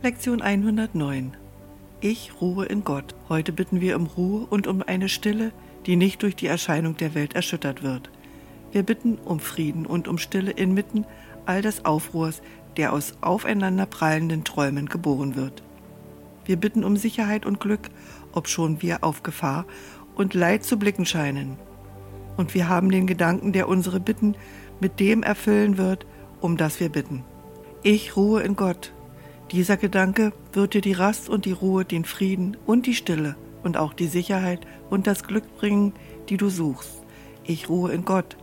Lektion 109. Ich ruhe in Gott. Heute bitten wir um Ruhe und um eine Stille, die nicht durch die Erscheinung der Welt erschüttert wird. Wir bitten um Frieden und um Stille inmitten all des Aufruhrs, der aus aufeinanderprallenden Träumen geboren wird. Wir bitten um Sicherheit und Glück, obschon wir auf Gefahr und Leid zu blicken scheinen. Und wir haben den Gedanken, der unsere Bitten mit dem erfüllen wird, um das wir bitten. Ich ruhe in Gott. Dieser Gedanke wird dir die Rast und die Ruhe, den Frieden und die Stille und auch die Sicherheit und das Glück bringen, die du suchst. Ich ruhe in Gott.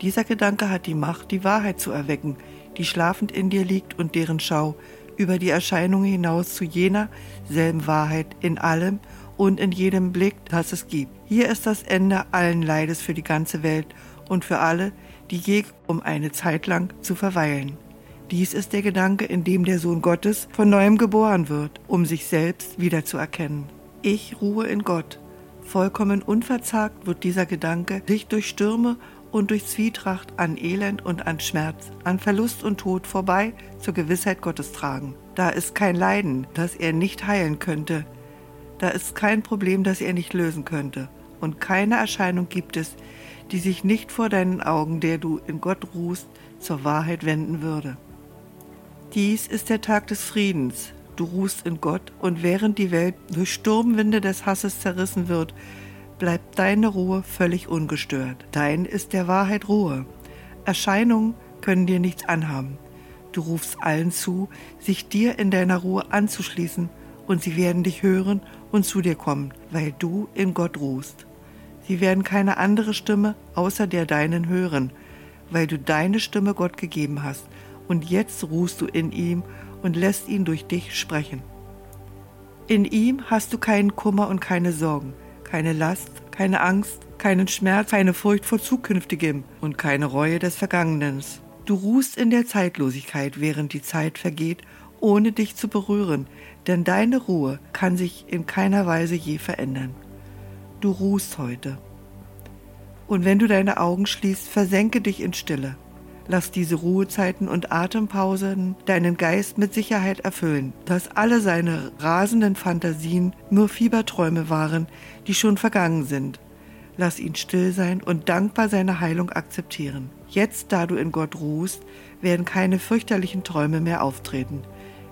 Dieser Gedanke hat die Macht, die Wahrheit zu erwecken, die schlafend in dir liegt und deren Schau über die Erscheinungen hinaus zu jener selben Wahrheit in allem und in jedem Blick, das es gibt. Hier ist das Ende allen Leides für die ganze Welt und für alle, die je um eine Zeit lang zu verweilen. Dies ist der Gedanke, in dem der Sohn Gottes von neuem geboren wird, um sich selbst wiederzuerkennen. Ich ruhe in Gott. Vollkommen unverzagt wird dieser Gedanke sich durch Stürme und durch Zwietracht an Elend und an Schmerz, an Verlust und Tod vorbei zur Gewissheit Gottes tragen. Da ist kein Leiden, das er nicht heilen könnte. Da ist kein Problem, das er nicht lösen könnte. Und keine Erscheinung gibt es, die sich nicht vor deinen Augen, der du in Gott ruhst, zur Wahrheit wenden würde. Dies ist der Tag des Friedens. Du ruhst in Gott, und während die Welt durch Sturmwinde des Hasses zerrissen wird, bleibt deine Ruhe völlig ungestört. Dein ist der Wahrheit Ruhe. Erscheinungen können dir nichts anhaben. Du rufst allen zu, sich dir in deiner Ruhe anzuschließen, und sie werden dich hören und zu dir kommen, weil du in Gott ruhst. Sie werden keine andere Stimme außer der deinen hören, weil du deine Stimme Gott gegeben hast, und jetzt ruhst du in ihm und lässt ihn durch dich sprechen. In ihm hast du keinen Kummer und keine Sorgen, keine Last, keine Angst, keinen Schmerz, keine Furcht vor Zukünftigem und keine Reue des Vergangenen. Du ruhst in der Zeitlosigkeit, während die Zeit vergeht, ohne dich zu berühren, denn deine Ruhe kann sich in keiner Weise je verändern. Du ruhst heute. Und wenn du deine Augen schließt, versenke dich in Stille. Lass diese Ruhezeiten und Atempausen deinen Geist mit Sicherheit erfüllen, dass alle seine rasenden Fantasien nur Fieberträume waren, die schon vergangen sind. Lass ihn still sein und dankbar seine Heilung akzeptieren. Jetzt, da du in Gott ruhst, werden keine fürchterlichen Träume mehr auftreten.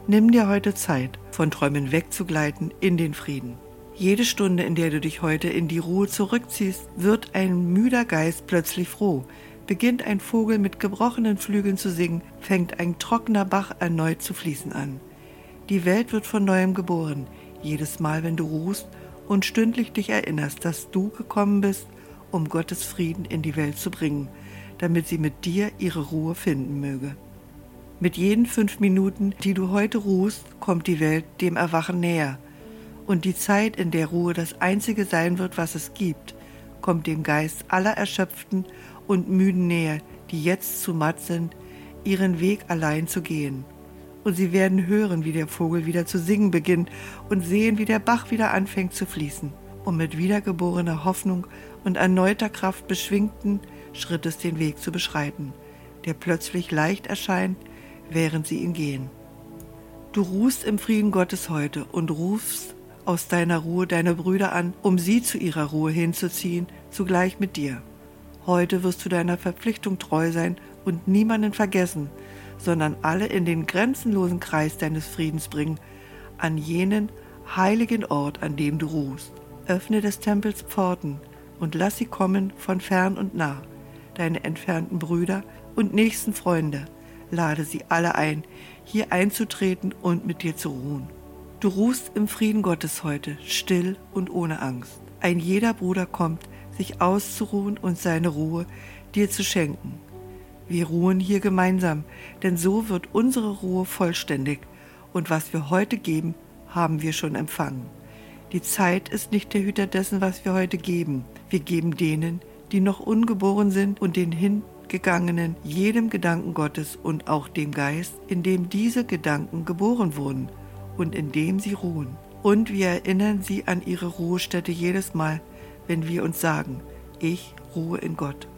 Nimm dir heute Zeit, von Träumen wegzugleiten in den Frieden. Jede Stunde, in der du dich heute in die Ruhe zurückziehst, wird ein müder Geist plötzlich froh, Beginnt ein Vogel mit gebrochenen Flügeln zu singen, fängt ein trockener Bach erneut zu fließen an. Die Welt wird von neuem geboren, jedes Mal, wenn du ruhst und stündlich dich erinnerst, dass du gekommen bist, um Gottes Frieden in die Welt zu bringen, damit sie mit dir ihre Ruhe finden möge. Mit jeden fünf Minuten, die du heute ruhst, kommt die Welt dem Erwachen näher. Und die Zeit, in der Ruhe das Einzige sein wird, was es gibt, kommt dem Geist aller Erschöpften und müden näher, die jetzt zu matt sind, ihren Weg allein zu gehen. Und sie werden hören, wie der Vogel wieder zu singen beginnt und sehen, wie der Bach wieder anfängt zu fließen, um mit wiedergeborener Hoffnung und erneuter Kraft beschwingten Schrittes den Weg zu beschreiten, der plötzlich leicht erscheint, während sie ihn gehen. Du ruhst im Frieden Gottes heute und rufst aus deiner Ruhe deine Brüder an, um sie zu ihrer Ruhe hinzuziehen, zugleich mit dir. Heute wirst du deiner Verpflichtung treu sein und niemanden vergessen, sondern alle in den grenzenlosen Kreis deines Friedens bringen, an jenen heiligen Ort, an dem du ruhst. Öffne des Tempels Pforten und lass sie kommen von fern und nah, deine entfernten Brüder und nächsten Freunde. Lade sie alle ein, hier einzutreten und mit dir zu ruhen. Du ruhst im Frieden Gottes heute, still und ohne Angst. Ein jeder Bruder kommt, sich auszuruhen und seine Ruhe dir zu schenken. Wir ruhen hier gemeinsam, denn so wird unsere Ruhe vollständig und was wir heute geben, haben wir schon empfangen. Die Zeit ist nicht der Hüter dessen, was wir heute geben. Wir geben denen, die noch ungeboren sind und den Hingegangenen jedem Gedanken Gottes und auch dem Geist, in dem diese Gedanken geboren wurden und in dem sie ruhen. Und wir erinnern sie an ihre Ruhestätte jedes Mal, wenn wir uns sagen, ich ruhe in Gott.